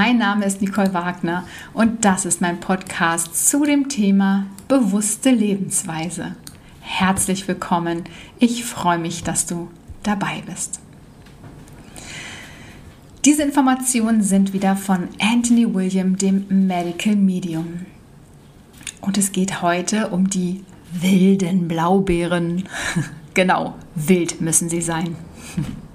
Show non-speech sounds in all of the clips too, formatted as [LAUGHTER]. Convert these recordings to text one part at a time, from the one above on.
Mein Name ist Nicole Wagner und das ist mein Podcast zu dem Thema bewusste Lebensweise. Herzlich willkommen. Ich freue mich, dass du dabei bist. Diese Informationen sind wieder von Anthony William, dem Medical Medium. Und es geht heute um die wilden Blaubeeren. [LAUGHS] genau, wild müssen sie sein. [LAUGHS]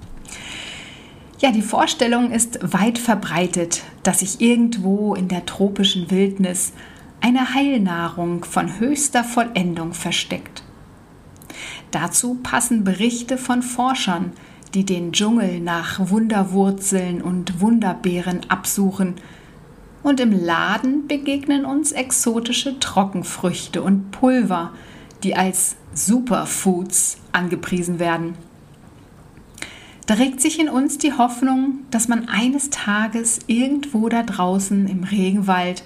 Ja, die Vorstellung ist weit verbreitet, dass sich irgendwo in der tropischen Wildnis eine Heilnahrung von höchster Vollendung versteckt. Dazu passen Berichte von Forschern, die den Dschungel nach Wunderwurzeln und Wunderbeeren absuchen, und im Laden begegnen uns exotische Trockenfrüchte und Pulver, die als Superfoods angepriesen werden. Da regt sich in uns die Hoffnung, dass man eines Tages irgendwo da draußen im Regenwald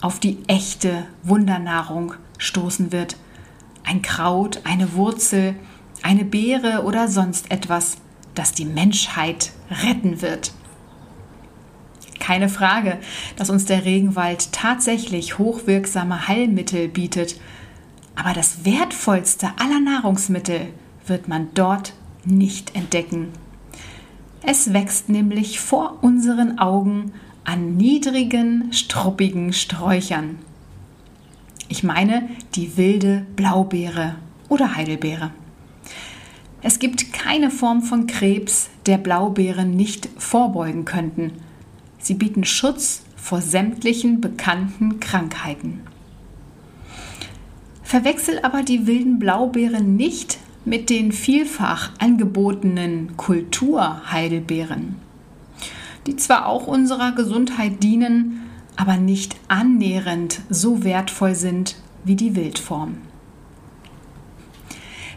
auf die echte Wundernahrung stoßen wird. Ein Kraut, eine Wurzel, eine Beere oder sonst etwas, das die Menschheit retten wird. Keine Frage, dass uns der Regenwald tatsächlich hochwirksame Heilmittel bietet, aber das wertvollste aller Nahrungsmittel wird man dort nicht entdecken. Es wächst nämlich vor unseren Augen an niedrigen, struppigen Sträuchern. Ich meine die wilde Blaubeere oder Heidelbeere. Es gibt keine Form von Krebs, der Blaubeeren nicht vorbeugen könnten. Sie bieten Schutz vor sämtlichen bekannten Krankheiten. Verwechsel aber die wilden Blaubeeren nicht mit den vielfach angebotenen Kulturheidelbeeren, die zwar auch unserer Gesundheit dienen, aber nicht annähernd so wertvoll sind wie die Wildform.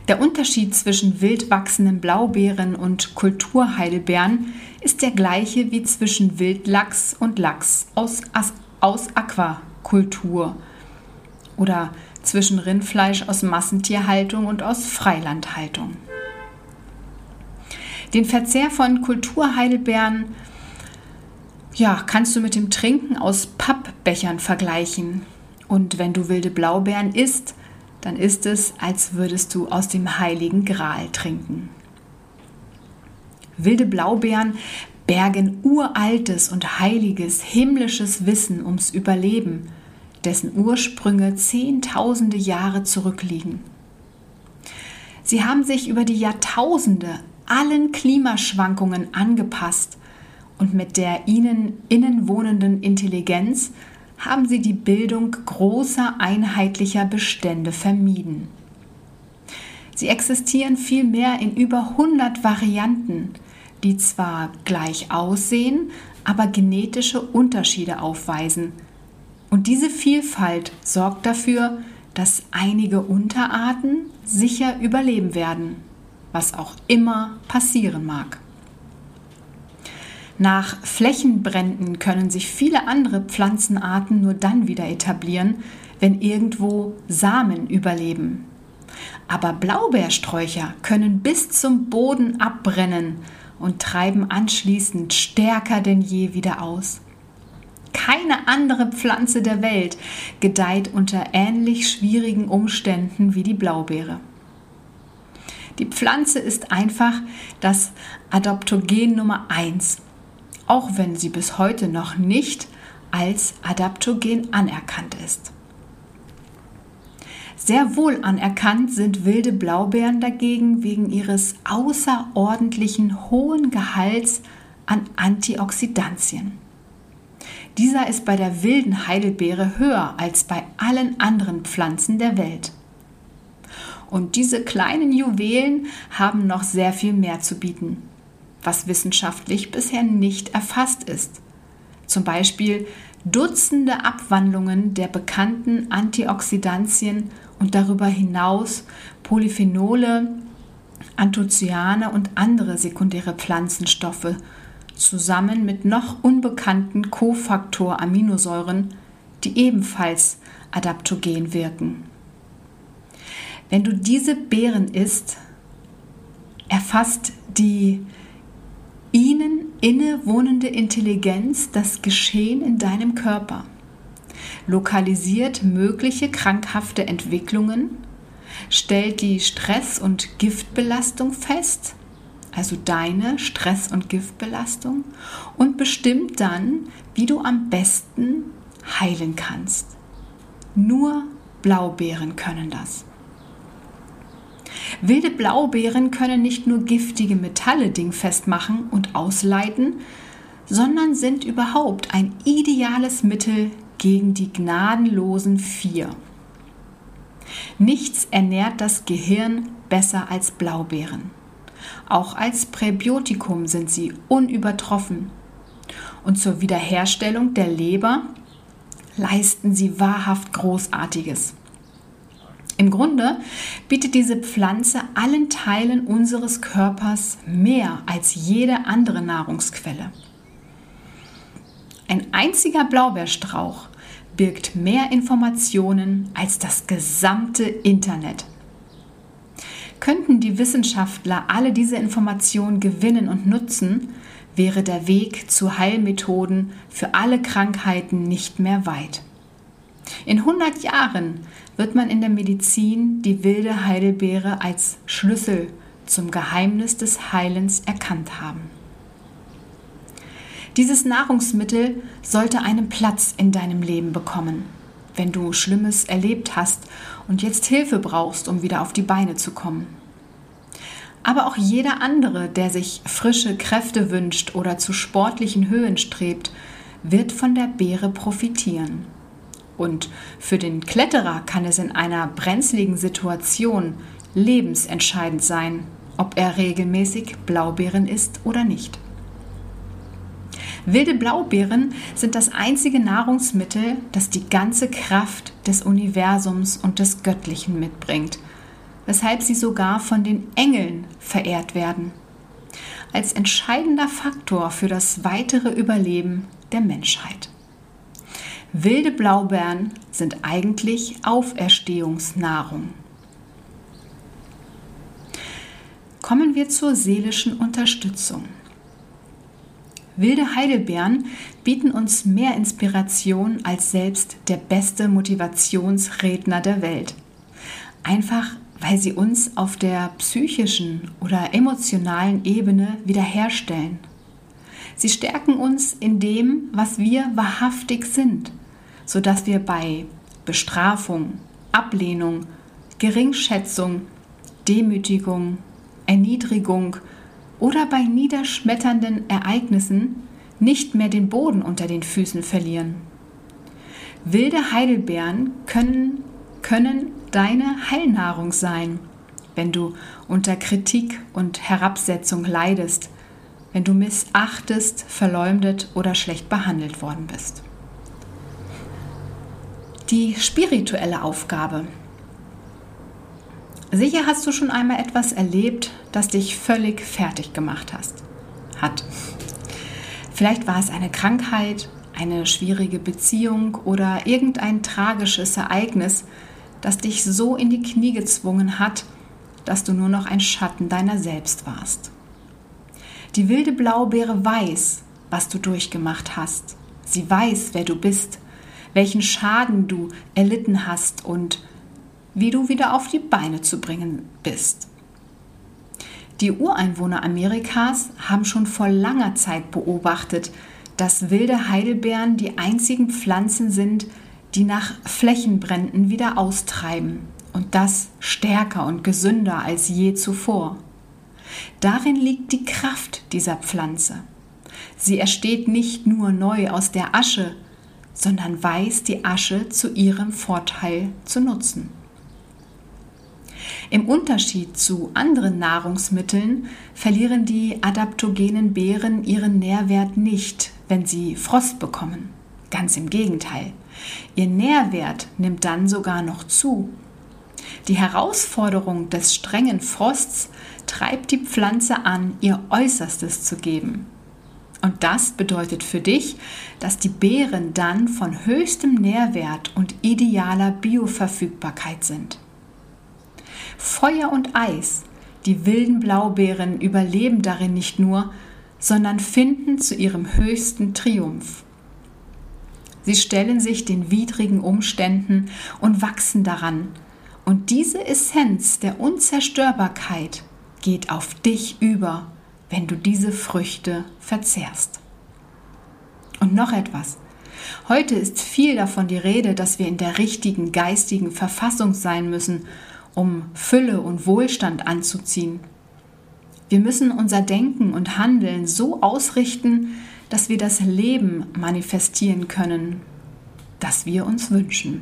Der Unterschied zwischen wild wachsenden Blaubeeren und Kulturheidelbeeren ist der gleiche wie zwischen Wildlachs und Lachs aus, aus Aquakultur oder zwischen Rindfleisch aus Massentierhaltung und aus Freilandhaltung. Den Verzehr von Kulturheidelbeeren ja, kannst du mit dem Trinken aus Pappbechern vergleichen. Und wenn du wilde Blaubeeren isst, dann ist es, als würdest du aus dem heiligen Gral trinken. Wilde Blaubeeren bergen uraltes und heiliges himmlisches Wissen ums Überleben dessen Ursprünge zehntausende Jahre zurückliegen. Sie haben sich über die Jahrtausende allen Klimaschwankungen angepasst und mit der ihnen innen wohnenden Intelligenz haben sie die Bildung großer einheitlicher Bestände vermieden. Sie existieren vielmehr in über 100 Varianten, die zwar gleich aussehen, aber genetische Unterschiede aufweisen – und diese Vielfalt sorgt dafür, dass einige Unterarten sicher überleben werden, was auch immer passieren mag. Nach Flächenbränden können sich viele andere Pflanzenarten nur dann wieder etablieren, wenn irgendwo Samen überleben. Aber Blaubeersträucher können bis zum Boden abbrennen und treiben anschließend stärker denn je wieder aus. Keine andere Pflanze der Welt gedeiht unter ähnlich schwierigen Umständen wie die Blaubeere. Die Pflanze ist einfach das Adaptogen Nummer 1, auch wenn sie bis heute noch nicht als Adaptogen anerkannt ist. Sehr wohl anerkannt sind wilde Blaubeeren dagegen wegen ihres außerordentlichen hohen Gehalts an Antioxidantien. Dieser ist bei der wilden Heidelbeere höher als bei allen anderen Pflanzen der Welt. Und diese kleinen Juwelen haben noch sehr viel mehr zu bieten, was wissenschaftlich bisher nicht erfasst ist. Zum Beispiel Dutzende Abwandlungen der bekannten Antioxidantien und darüber hinaus Polyphenole, Anthocyane und andere sekundäre Pflanzenstoffe zusammen mit noch unbekannten Kofaktor-Aminosäuren, die ebenfalls adaptogen wirken. Wenn du diese Beeren isst, erfasst die ihnen innewohnende Intelligenz das Geschehen in deinem Körper, lokalisiert mögliche krankhafte Entwicklungen, stellt die Stress- und Giftbelastung fest, also deine Stress- und Giftbelastung, und bestimmt dann, wie du am besten heilen kannst. Nur Blaubeeren können das. Wilde Blaubeeren können nicht nur giftige Metalle dingfest machen und ausleiten, sondern sind überhaupt ein ideales Mittel gegen die gnadenlosen Vier. Nichts ernährt das Gehirn besser als Blaubeeren. Auch als Präbiotikum sind sie unübertroffen. Und zur Wiederherstellung der Leber leisten sie wahrhaft Großartiges. Im Grunde bietet diese Pflanze allen Teilen unseres Körpers mehr als jede andere Nahrungsquelle. Ein einziger Blaubeerstrauch birgt mehr Informationen als das gesamte Internet. Könnten die Wissenschaftler alle diese Informationen gewinnen und nutzen, wäre der Weg zu Heilmethoden für alle Krankheiten nicht mehr weit. In 100 Jahren wird man in der Medizin die wilde Heidelbeere als Schlüssel zum Geheimnis des Heilens erkannt haben. Dieses Nahrungsmittel sollte einen Platz in deinem Leben bekommen, wenn du Schlimmes erlebt hast und jetzt Hilfe brauchst, um wieder auf die Beine zu kommen. Aber auch jeder andere, der sich frische Kräfte wünscht oder zu sportlichen Höhen strebt, wird von der Beere profitieren. Und für den Kletterer kann es in einer brenzligen Situation lebensentscheidend sein, ob er regelmäßig Blaubeeren isst oder nicht. Wilde Blaubeeren sind das einzige Nahrungsmittel, das die ganze Kraft des Universums und des Göttlichen mitbringt, weshalb sie sogar von den Engeln verehrt werden, als entscheidender Faktor für das weitere Überleben der Menschheit. Wilde Blaubeeren sind eigentlich Auferstehungsnahrung. Kommen wir zur seelischen Unterstützung. Wilde Heidelbeeren bieten uns mehr Inspiration als selbst der beste Motivationsredner der Welt. Einfach weil sie uns auf der psychischen oder emotionalen Ebene wiederherstellen. Sie stärken uns in dem, was wir wahrhaftig sind sodass wir bei Bestrafung, Ablehnung, Geringschätzung, Demütigung, Erniedrigung oder bei niederschmetternden Ereignissen nicht mehr den Boden unter den Füßen verlieren. Wilde Heidelbeeren können, können deine Heilnahrung sein, wenn du unter Kritik und Herabsetzung leidest, wenn du missachtest, verleumdet oder schlecht behandelt worden bist die spirituelle Aufgabe. Sicher hast du schon einmal etwas erlebt, das dich völlig fertig gemacht hast. Hat. Vielleicht war es eine Krankheit, eine schwierige Beziehung oder irgendein tragisches Ereignis, das dich so in die Knie gezwungen hat, dass du nur noch ein Schatten deiner selbst warst. Die wilde Blaubeere weiß, was du durchgemacht hast. Sie weiß, wer du bist welchen Schaden du erlitten hast und wie du wieder auf die Beine zu bringen bist. Die Ureinwohner Amerikas haben schon vor langer Zeit beobachtet, dass wilde Heidelbeeren die einzigen Pflanzen sind, die nach Flächenbränden wieder austreiben und das stärker und gesünder als je zuvor. Darin liegt die Kraft dieser Pflanze. Sie ersteht nicht nur neu aus der Asche, sondern weiß die Asche zu ihrem Vorteil zu nutzen. Im Unterschied zu anderen Nahrungsmitteln verlieren die adaptogenen Beeren ihren Nährwert nicht, wenn sie Frost bekommen. Ganz im Gegenteil. Ihr Nährwert nimmt dann sogar noch zu. Die Herausforderung des strengen Frosts treibt die Pflanze an, ihr Äußerstes zu geben. Und das bedeutet für dich, dass die Beeren dann von höchstem Nährwert und idealer Bioverfügbarkeit sind. Feuer und Eis, die wilden Blaubeeren überleben darin nicht nur, sondern finden zu ihrem höchsten Triumph. Sie stellen sich den widrigen Umständen und wachsen daran. Und diese Essenz der Unzerstörbarkeit geht auf dich über, wenn du diese Früchte verzehrst. Und noch etwas. Heute ist viel davon die Rede, dass wir in der richtigen geistigen Verfassung sein müssen, um Fülle und Wohlstand anzuziehen. Wir müssen unser Denken und Handeln so ausrichten, dass wir das Leben manifestieren können, das wir uns wünschen.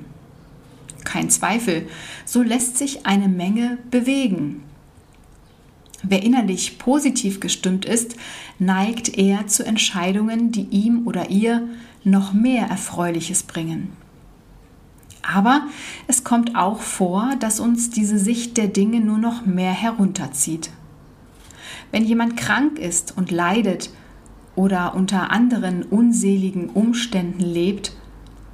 Kein Zweifel, so lässt sich eine Menge bewegen. Wer innerlich positiv gestimmt ist, neigt eher zu Entscheidungen, die ihm oder ihr noch mehr Erfreuliches bringen. Aber es kommt auch vor, dass uns diese Sicht der Dinge nur noch mehr herunterzieht. Wenn jemand krank ist und leidet oder unter anderen unseligen Umständen lebt,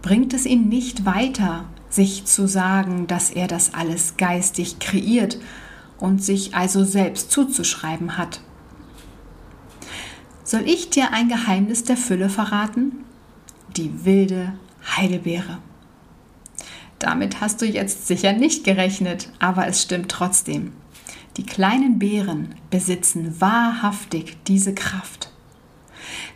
bringt es ihn nicht weiter, sich zu sagen, dass er das alles geistig kreiert und sich also selbst zuzuschreiben hat. Soll ich dir ein Geheimnis der Fülle verraten? Die wilde Heidelbeere. Damit hast du jetzt sicher nicht gerechnet, aber es stimmt trotzdem. Die kleinen Beeren besitzen wahrhaftig diese Kraft.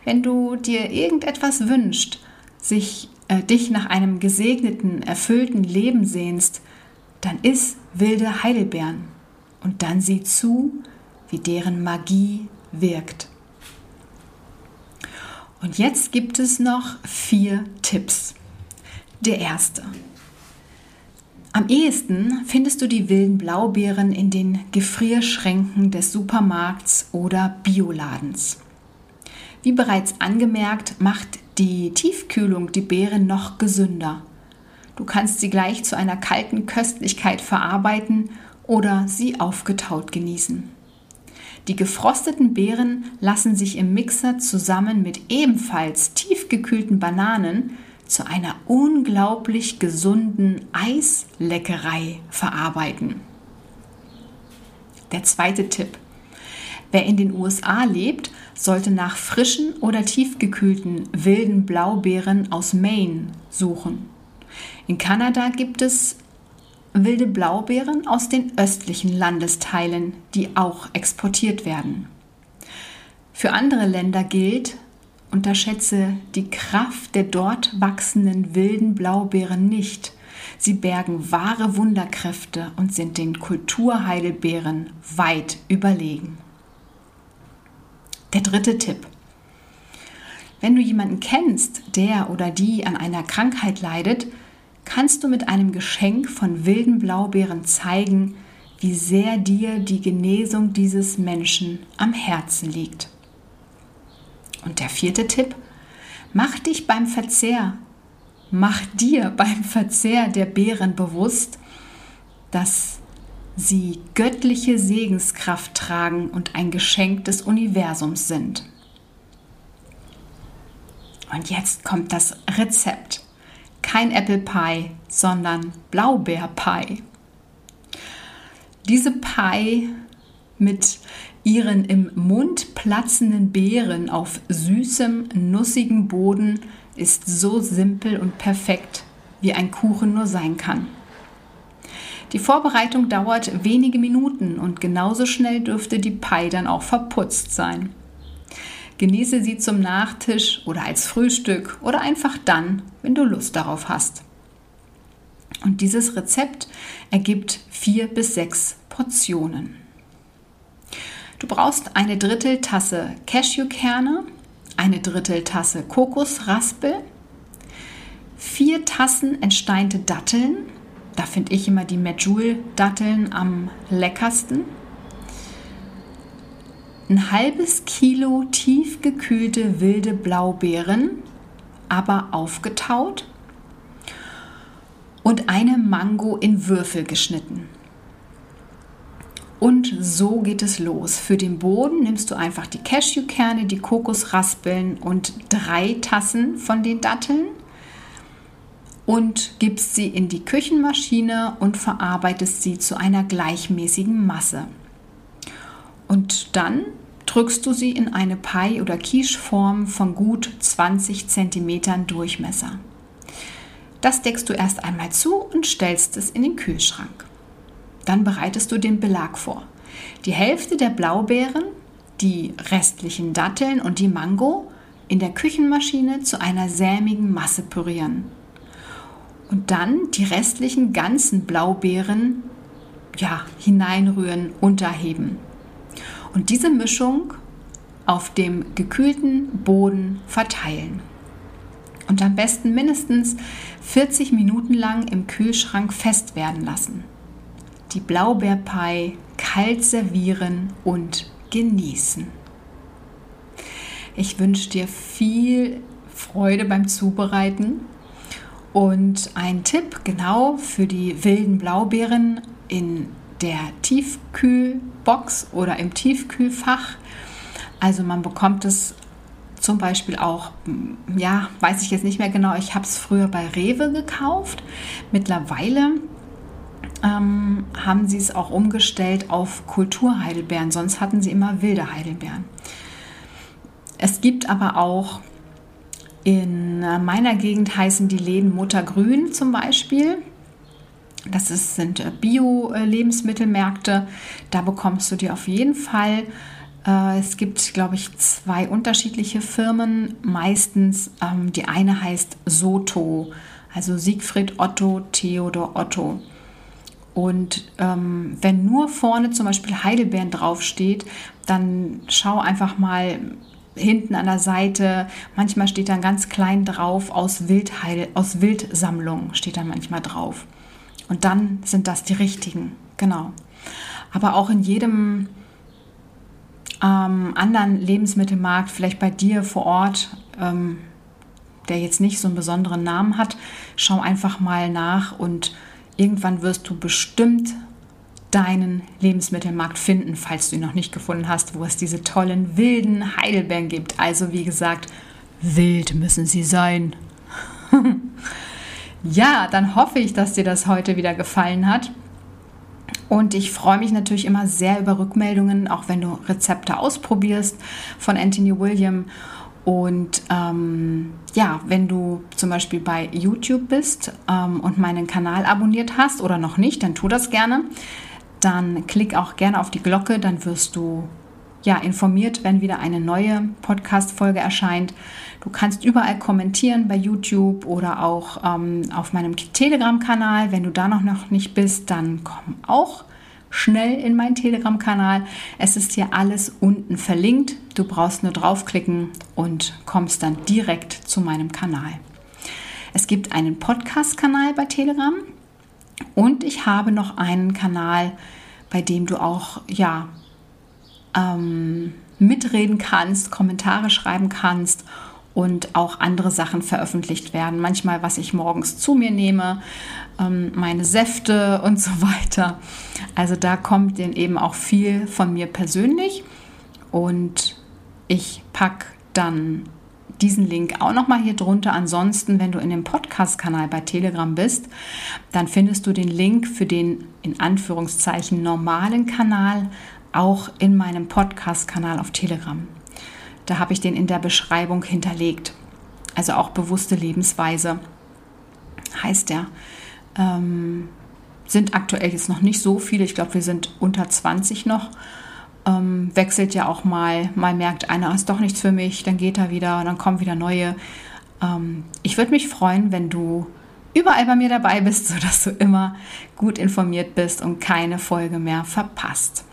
Wenn du dir irgendetwas wünschst, sich, äh, dich nach einem gesegneten, erfüllten Leben sehnst, dann iss wilde Heidelbeeren und dann sieh zu, wie deren Magie wirkt. Und jetzt gibt es noch vier Tipps. Der erste. Am ehesten findest du die wilden Blaubeeren in den Gefrierschränken des Supermarkts oder Bioladens. Wie bereits angemerkt, macht die Tiefkühlung die Beeren noch gesünder. Du kannst sie gleich zu einer kalten Köstlichkeit verarbeiten oder sie aufgetaut genießen. Die gefrosteten Beeren lassen sich im Mixer zusammen mit ebenfalls tiefgekühlten Bananen zu einer unglaublich gesunden Eisleckerei verarbeiten. Der zweite Tipp. Wer in den USA lebt, sollte nach frischen oder tiefgekühlten wilden Blaubeeren aus Maine suchen. In Kanada gibt es wilde Blaubeeren aus den östlichen Landesteilen, die auch exportiert werden. Für andere Länder gilt, unterschätze die Kraft der dort wachsenden wilden Blaubeeren nicht. Sie bergen wahre Wunderkräfte und sind den Kulturheidelbeeren weit überlegen. Der dritte Tipp. Wenn du jemanden kennst, der oder die an einer Krankheit leidet, kannst du mit einem Geschenk von wilden Blaubeeren zeigen, wie sehr dir die Genesung dieses Menschen am Herzen liegt. Und der vierte Tipp, mach dich beim Verzehr, mach dir [LAUGHS] beim Verzehr der Beeren bewusst, dass sie göttliche Segenskraft tragen und ein Geschenk des Universums sind. Und jetzt kommt das Rezept. Kein Apple Pie, sondern Blaubeer Pie. Diese Pie mit ihren im Mund platzenden Beeren auf süßem, nussigem Boden ist so simpel und perfekt, wie ein Kuchen nur sein kann. Die Vorbereitung dauert wenige Minuten und genauso schnell dürfte die Pie dann auch verputzt sein. Genieße sie zum Nachtisch oder als Frühstück oder einfach dann, wenn du Lust darauf hast. Und dieses Rezept ergibt vier bis sechs Portionen. Du brauchst eine Dritteltasse Cashewkerne, eine Dritteltasse Kokosraspel, vier Tassen entsteinte Datteln, da finde ich immer die Medjool-Datteln am leckersten, ein halbes Kilo tiefgekühlte wilde Blaubeeren, aber aufgetaut. Und eine Mango in Würfel geschnitten. Und so geht es los. Für den Boden nimmst du einfach die Cashewkerne, die Kokosraspeln und drei Tassen von den Datteln und gibst sie in die Küchenmaschine und verarbeitest sie zu einer gleichmäßigen Masse. Und dann drückst du sie in eine Pie- oder Quiche-Form von gut 20 cm Durchmesser. Das deckst du erst einmal zu und stellst es in den Kühlschrank. Dann bereitest du den Belag vor. Die Hälfte der Blaubeeren, die restlichen Datteln und die Mango in der Küchenmaschine zu einer sämigen Masse pürieren. Und dann die restlichen ganzen Blaubeeren ja, hineinrühren, unterheben. Und diese Mischung auf dem gekühlten Boden verteilen. Und am besten mindestens 40 Minuten lang im Kühlschrank fest werden lassen. Die Blaubeerpie kalt servieren und genießen. Ich wünsche dir viel Freude beim Zubereiten und ein Tipp genau für die wilden Blaubeeren in der Tiefkühlbox oder im Tiefkühlfach. Also man bekommt es zum Beispiel auch, ja, weiß ich jetzt nicht mehr genau, ich habe es früher bei Rewe gekauft. Mittlerweile ähm, haben sie es auch umgestellt auf Kulturheidelbeeren, sonst hatten sie immer wilde Heidelbeeren. Es gibt aber auch in meiner Gegend heißen die Läden Muttergrün zum Beispiel. Das ist, sind äh, Bio-Lebensmittelmärkte. Da bekommst du dir auf jeden Fall. Äh, es gibt, glaube ich, zwei unterschiedliche Firmen. Meistens ähm, die eine heißt Soto, also Siegfried Otto, Theodor Otto. Und ähm, wenn nur vorne zum Beispiel Heidelbeeren draufsteht, dann schau einfach mal hinten an der Seite. Manchmal steht dann ganz klein drauf aus Wildheil, aus Wildsammlung steht dann manchmal drauf. Und dann sind das die richtigen, genau. Aber auch in jedem ähm, anderen Lebensmittelmarkt, vielleicht bei dir vor Ort, ähm, der jetzt nicht so einen besonderen Namen hat, schau einfach mal nach und irgendwann wirst du bestimmt deinen Lebensmittelmarkt finden, falls du ihn noch nicht gefunden hast, wo es diese tollen wilden Heidelbeeren gibt. Also wie gesagt, wild müssen sie sein. [LAUGHS] Ja, dann hoffe ich, dass dir das heute wieder gefallen hat. Und ich freue mich natürlich immer sehr über Rückmeldungen, auch wenn du Rezepte ausprobierst von Anthony William. Und ähm, ja, wenn du zum Beispiel bei YouTube bist ähm, und meinen Kanal abonniert hast oder noch nicht, dann tu das gerne. Dann klick auch gerne auf die Glocke, dann wirst du ja, informiert, wenn wieder eine neue Podcast-Folge erscheint. Du kannst überall kommentieren bei YouTube oder auch ähm, auf meinem Telegram-Kanal. Wenn du da noch, noch nicht bist, dann komm auch schnell in meinen Telegram-Kanal. Es ist hier alles unten verlinkt. Du brauchst nur draufklicken und kommst dann direkt zu meinem Kanal. Es gibt einen Podcast-Kanal bei Telegram und ich habe noch einen Kanal, bei dem du auch ja ähm, mitreden kannst, Kommentare schreiben kannst und auch andere Sachen veröffentlicht werden. Manchmal, was ich morgens zu mir nehme, ähm, meine Säfte und so weiter. Also da kommt dann eben auch viel von mir persönlich und ich packe dann diesen Link auch nochmal hier drunter. Ansonsten, wenn du in dem Podcast-Kanal bei Telegram bist, dann findest du den Link für den in Anführungszeichen normalen Kanal auch in meinem Podcast-Kanal auf Telegram. Da habe ich den in der Beschreibung hinterlegt. Also auch bewusste Lebensweise heißt der. Ähm, sind aktuell jetzt noch nicht so viele. Ich glaube, wir sind unter 20 noch. Ähm, wechselt ja auch mal. Mal merkt einer, ist doch nichts für mich, dann geht er wieder, dann kommen wieder neue. Ähm, ich würde mich freuen, wenn du überall bei mir dabei bist, [LAUGHS] sodass du immer gut informiert bist und keine Folge mehr verpasst.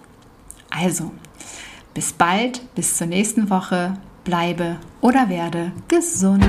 Also, bis bald, bis zur nächsten Woche. Bleibe oder werde gesund.